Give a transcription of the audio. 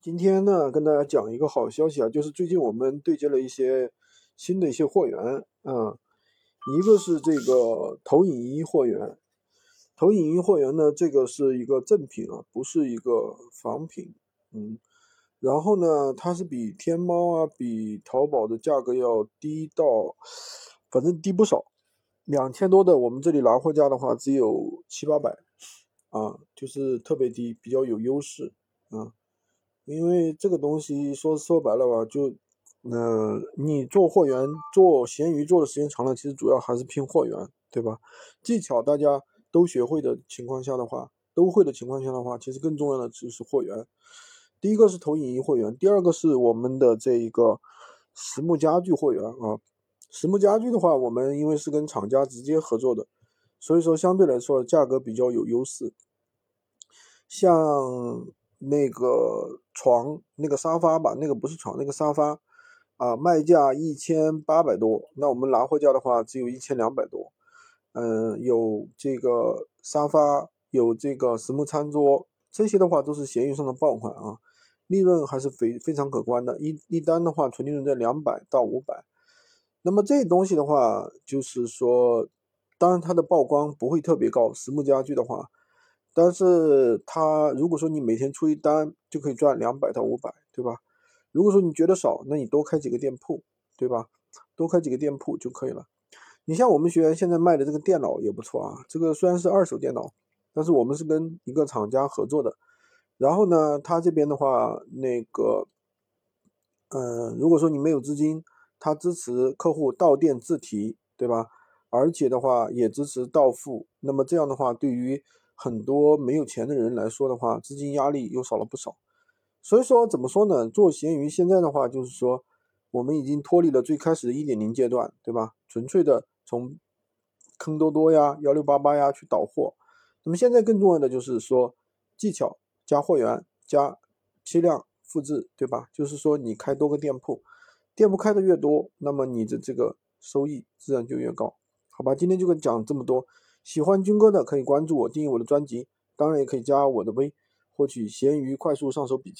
今天呢，跟大家讲一个好消息啊，就是最近我们对接了一些新的一些货源啊，一个是这个投影仪货源，投影仪货源呢，这个是一个正品啊，不是一个仿品，嗯，然后呢，它是比天猫啊、比淘宝的价格要低到，反正低不少，两千多的，我们这里拿货价的话只有七八百，啊，就是特别低，比较有优势啊。因为这个东西说说白了吧，就，呃，你做货源做闲鱼做的时间长了，其实主要还是拼货源，对吧？技巧大家都学会的情况下的话，都会的情况下的话，其实更重要的就是货源。第一个是投影仪货源，第二个是我们的这一个实木家具货源啊。实木家具的话，我们因为是跟厂家直接合作的，所以说相对来说价格比较有优势。像。那个床，那个沙发吧，那个不是床，那个沙发，啊，卖价一千八百多，那我们拿货价的话只有一千两百多。嗯，有这个沙发，有这个实木餐桌，这些的话都是闲鱼上的爆款啊，利润还是非非常可观的，一一单的话纯利润在两百到五百。那么这东西的话，就是说，当然它的曝光不会特别高，实木家具的话。但是它如果说你每天出一单就可以赚两百到五百，对吧？如果说你觉得少，那你多开几个店铺，对吧？多开几个店铺就可以了。你像我们学员现在卖的这个电脑也不错啊，这个虽然是二手电脑，但是我们是跟一个厂家合作的。然后呢，他这边的话，那个，嗯，如果说你没有资金，他支持客户到店自提，对吧？而且的话也支持到付。那么这样的话，对于很多没有钱的人来说的话，资金压力又少了不少。所以说，怎么说呢？做闲鱼现在的话，就是说，我们已经脱离了最开始的一点零阶段，对吧？纯粹的从坑多多呀、幺六八八呀去倒货。那么现在更重要的就是说，技巧加货源加批量复制，对吧？就是说，你开多个店铺，店铺开的越多，那么你的这个收益自然就越高。好吧，今天就跟讲这么多。喜欢军哥的可以关注我，订阅我的专辑，当然也可以加我的微，获取闲鱼快速上手笔记。